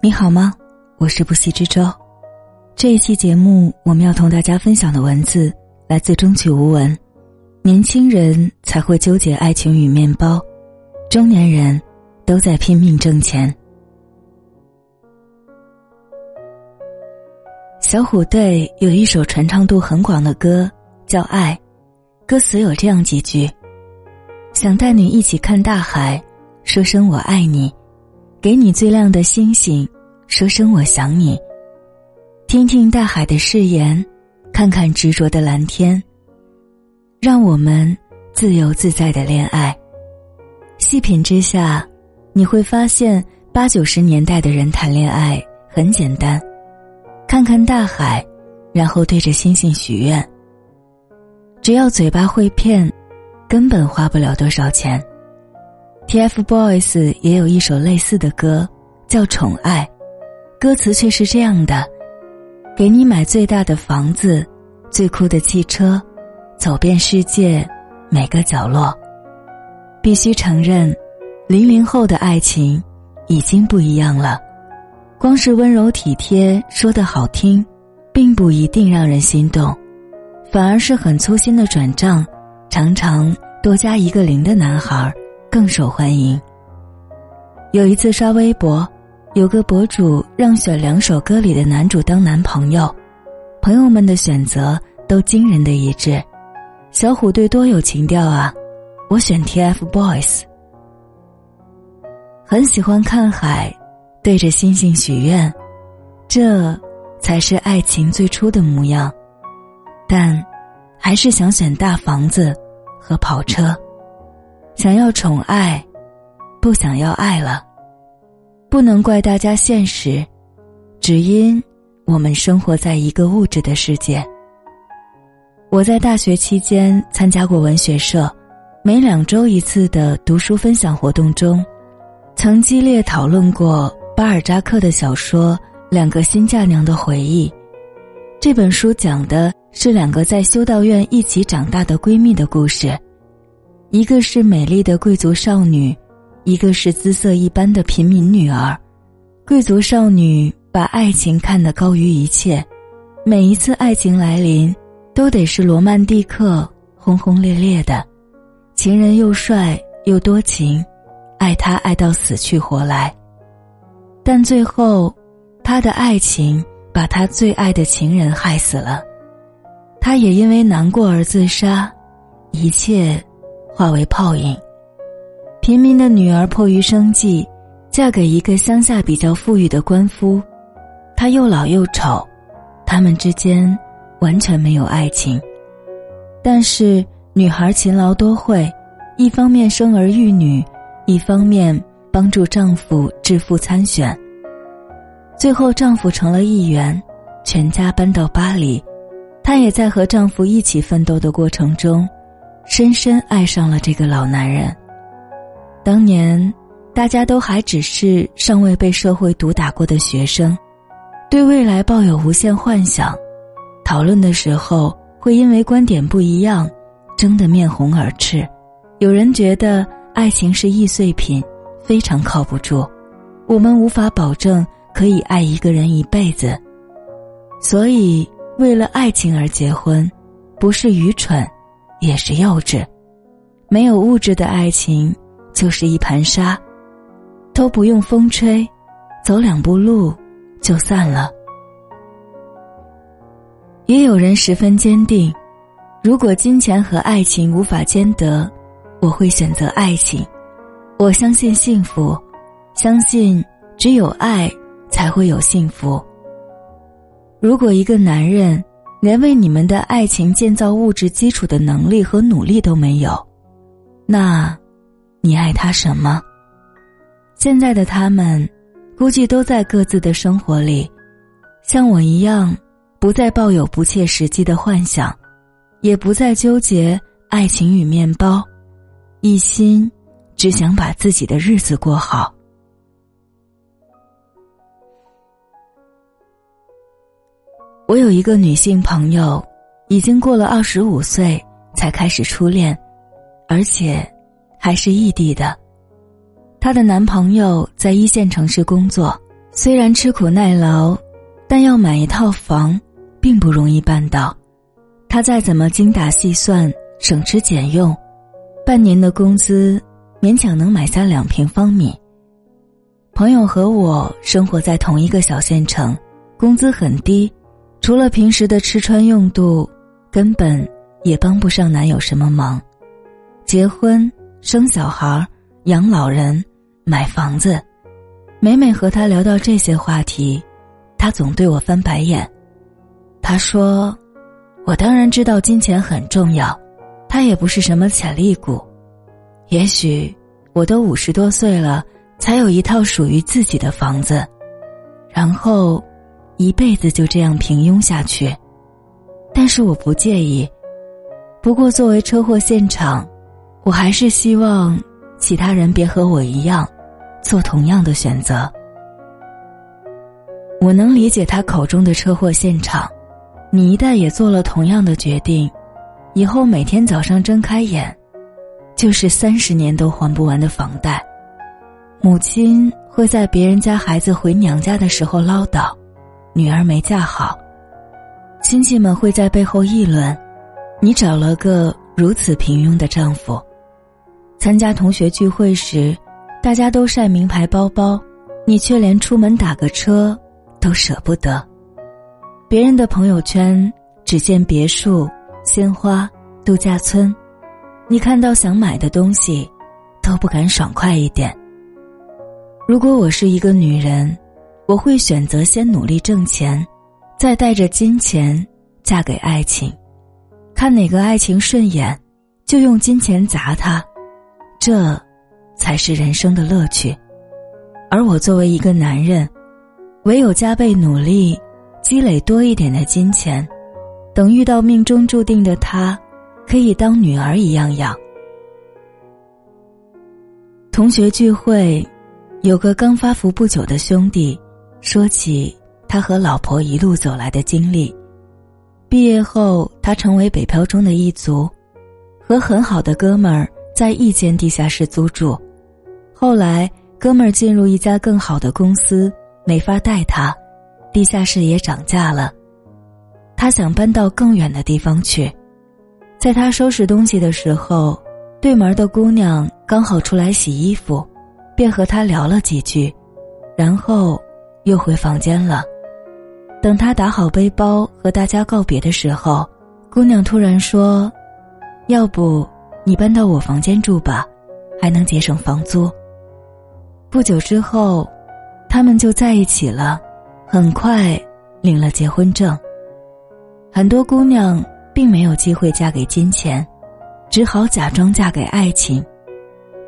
你好吗？我是不息之舟。这一期节目，我们要同大家分享的文字来自中曲无闻。年轻人才会纠结爱情与面包，中年人都在拼命挣钱。小虎队有一首传唱度很广的歌，叫《爱》，歌词有这样几句：想带你一起看大海，说声我爱你。给你最亮的星星，说声我想你。听听大海的誓言，看看执着的蓝天。让我们自由自在的恋爱。细品之下，你会发现八九十年代的人谈恋爱很简单，看看大海，然后对着星星许愿。只要嘴巴会骗，根本花不了多少钱。TFBOYS 也有一首类似的歌，叫《宠爱》，歌词却是这样的：给你买最大的房子，最酷的汽车，走遍世界每个角落。必须承认，零零后的爱情已经不一样了。光是温柔体贴说的好听，并不一定让人心动，反而是很粗心的转账，常常多加一个零的男孩。更受欢迎。有一次刷微博，有个博主让选两首歌里的男主当男朋友，朋友们的选择都惊人的一致。小虎队多有情调啊，我选 TFBOYS。很喜欢看海，对着星星许愿，这才是爱情最初的模样。但，还是想选大房子和跑车。想要宠爱，不想要爱了，不能怪大家现实，只因我们生活在一个物质的世界。我在大学期间参加过文学社，每两周一次的读书分享活动中，曾激烈讨论过巴尔扎克的小说《两个新嫁娘的回忆》。这本书讲的是两个在修道院一起长大的闺蜜的故事。一个是美丽的贵族少女，一个是姿色一般的平民女儿。贵族少女把爱情看得高于一切，每一次爱情来临，都得是罗曼蒂克、轰轰烈烈的，情人又帅又多情，爱他爱到死去活来。但最后，他的爱情把他最爱的情人害死了，他也因为难过而自杀，一切。化为泡影。平民的女儿迫于生计，嫁给一个乡下比较富裕的官夫，他又老又丑，他们之间完全没有爱情。但是女孩勤劳多慧，一方面生儿育女，一方面帮助丈夫致富参选。最后丈夫成了议员，全家搬到巴黎，她也在和丈夫一起奋斗的过程中。深深爱上了这个老男人。当年，大家都还只是尚未被社会毒打过的学生，对未来抱有无限幻想。讨论的时候，会因为观点不一样，争得面红耳赤。有人觉得爱情是易碎品，非常靠不住，我们无法保证可以爱一个人一辈子。所以，为了爱情而结婚，不是愚蠢。也是幼稚，没有物质的爱情就是一盘沙，都不用风吹，走两步路就散了。也有人十分坚定，如果金钱和爱情无法兼得，我会选择爱情。我相信幸福，相信只有爱才会有幸福。如果一个男人。连为你们的爱情建造物质基础的能力和努力都没有，那，你爱他什么？现在的他们，估计都在各自的生活里，像我一样，不再抱有不切实际的幻想，也不再纠结爱情与面包，一心只想把自己的日子过好。我有一个女性朋友，已经过了二十五岁才开始初恋，而且还是异地的。她的男朋友在一线城市工作，虽然吃苦耐劳，但要买一套房并不容易办到。她再怎么精打细算、省吃俭用，半年的工资勉强能买下两平方米。朋友和我生活在同一个小县城，工资很低，除了平时的吃穿用度，根本也帮不上男友什么忙。结婚、生小孩、养老人、买房子，每每和他聊到这些话题，他总对我翻白眼。他说：“我当然知道金钱很重要，他也不是什么潜力股。也许我都五十多岁了。”才有一套属于自己的房子，然后一辈子就这样平庸下去。但是我不介意。不过作为车祸现场，我还是希望其他人别和我一样，做同样的选择。我能理解他口中的车祸现场，你一旦也做了同样的决定，以后每天早上睁开眼，就是三十年都还不完的房贷。母亲会在别人家孩子回娘家的时候唠叨，女儿没嫁好。亲戚们会在背后议论，你找了个如此平庸的丈夫。参加同学聚会时，大家都晒名牌包包，你却连出门打个车都舍不得。别人的朋友圈只见别墅、鲜花、度假村，你看到想买的东西，都不敢爽快一点。如果我是一个女人，我会选择先努力挣钱，再带着金钱嫁给爱情，看哪个爱情顺眼，就用金钱砸他，这，才是人生的乐趣。而我作为一个男人，唯有加倍努力，积累多一点的金钱，等遇到命中注定的他，可以当女儿一样养。同学聚会。有个刚发福不久的兄弟，说起他和老婆一路走来的经历。毕业后，他成为北漂中的一族，和很好的哥们儿在一间地下室租住。后来，哥们儿进入一家更好的公司，没法带他，地下室也涨价了。他想搬到更远的地方去。在他收拾东西的时候，对门的姑娘刚好出来洗衣服。便和他聊了几句，然后又回房间了。等他打好背包和大家告别的时候，姑娘突然说：“要不你搬到我房间住吧，还能节省房租。”不久之后，他们就在一起了，很快领了结婚证。很多姑娘并没有机会嫁给金钱，只好假装嫁给爱情，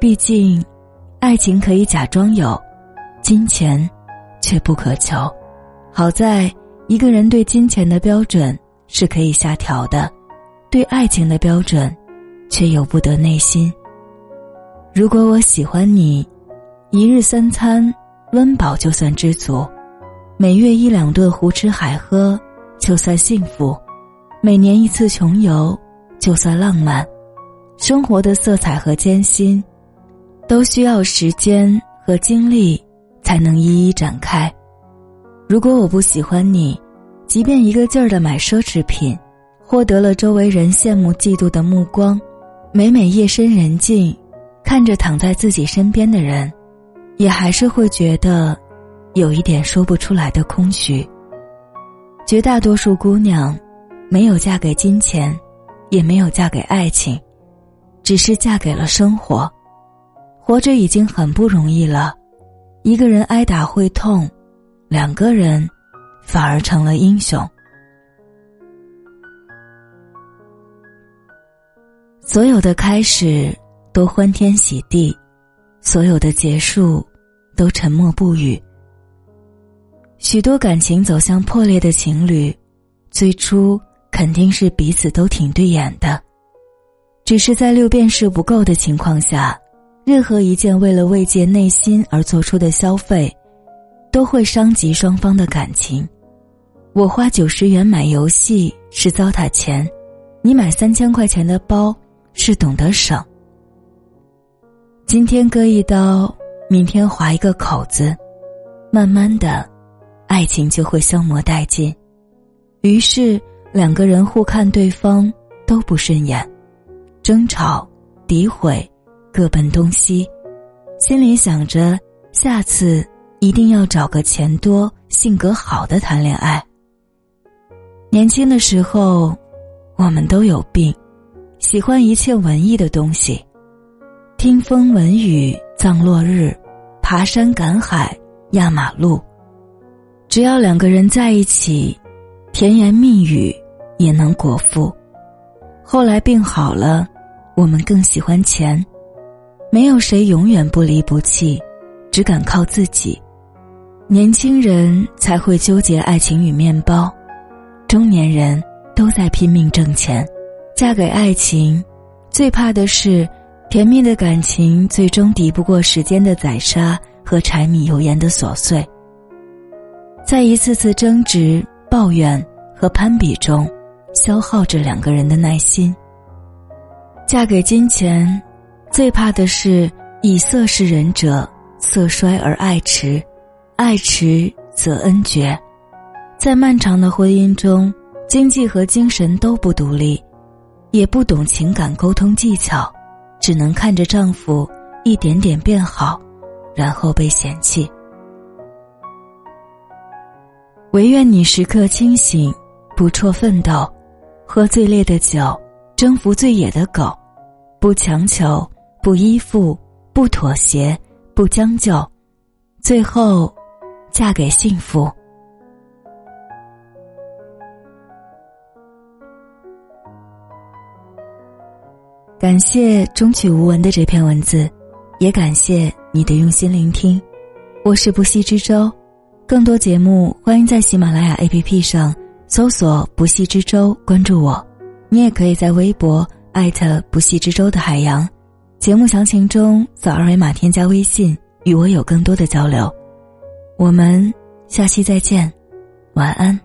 毕竟。爱情可以假装有，金钱却不可求。好在一个人对金钱的标准是可以下调的，对爱情的标准却由不得内心。如果我喜欢你，一日三餐温饱就算知足，每月一两顿胡吃海喝就算幸福，每年一次穷游就算浪漫，生活的色彩和艰辛。都需要时间和精力才能一一展开。如果我不喜欢你，即便一个劲儿的买奢侈品，获得了周围人羡慕嫉妒的目光，每每夜深人静，看着躺在自己身边的人，也还是会觉得有一点说不出来的空虚。绝大多数姑娘，没有嫁给金钱，也没有嫁给爱情，只是嫁给了生活。活着已经很不容易了，一个人挨打会痛，两个人反而成了英雄。所有的开始都欢天喜地，所有的结束都沉默不语。许多感情走向破裂的情侣，最初肯定是彼此都挺对眼的，只是在六便士不够的情况下。任何一件为了慰藉内心而做出的消费，都会伤及双方的感情。我花九十元买游戏是糟蹋钱，你买三千块钱的包是懂得省。今天割一刀，明天划一个口子，慢慢的，爱情就会消磨殆尽。于是两个人互看对方都不顺眼，争吵、诋毁，各奔东西，心里想着下次一定要找个钱多、性格好的谈恋爱。年轻的时候，我们都有病，喜欢一切文艺的东西，听风闻雨、葬落日、爬山赶海、压马路。只要两个人在一起，甜言蜜语也能果腹。后来病好了，我们更喜欢钱。没有谁永远不离不弃，只敢靠自己。年轻人才会纠结爱情与面包。中年人都在拼命挣钱，嫁给爱情，最怕的是甜蜜的感情最终敌不过时间的宰杀和柴米油盐的琐碎。在一次次争执、抱怨和攀比中，消耗着两个人的耐心。嫁给金钱，最怕的是以色示人者，色衰而爱迟，爱迟则恩绝。在漫长的婚姻中，经济和精神都不独立，也不懂情感沟通技巧，只能看着丈夫一点点变好，然后被嫌弃。唯愿你时刻清醒，不辍奋斗，喝最烈的酒，征服最野的狗，不强求，不依附，不妥协，不将就，最后，嫁给幸福。感谢终曲无闻的这篇文字，也感谢你的用心聆听。我是不息之舟，更多节目欢迎在喜马拉雅 APP 上搜索“不息之舟”，关注我。你也可以在微博艾特“不息之舟”的海洋。节目详情中扫二维码添加微信，与我有更多的交流。我们下期再见，晚安。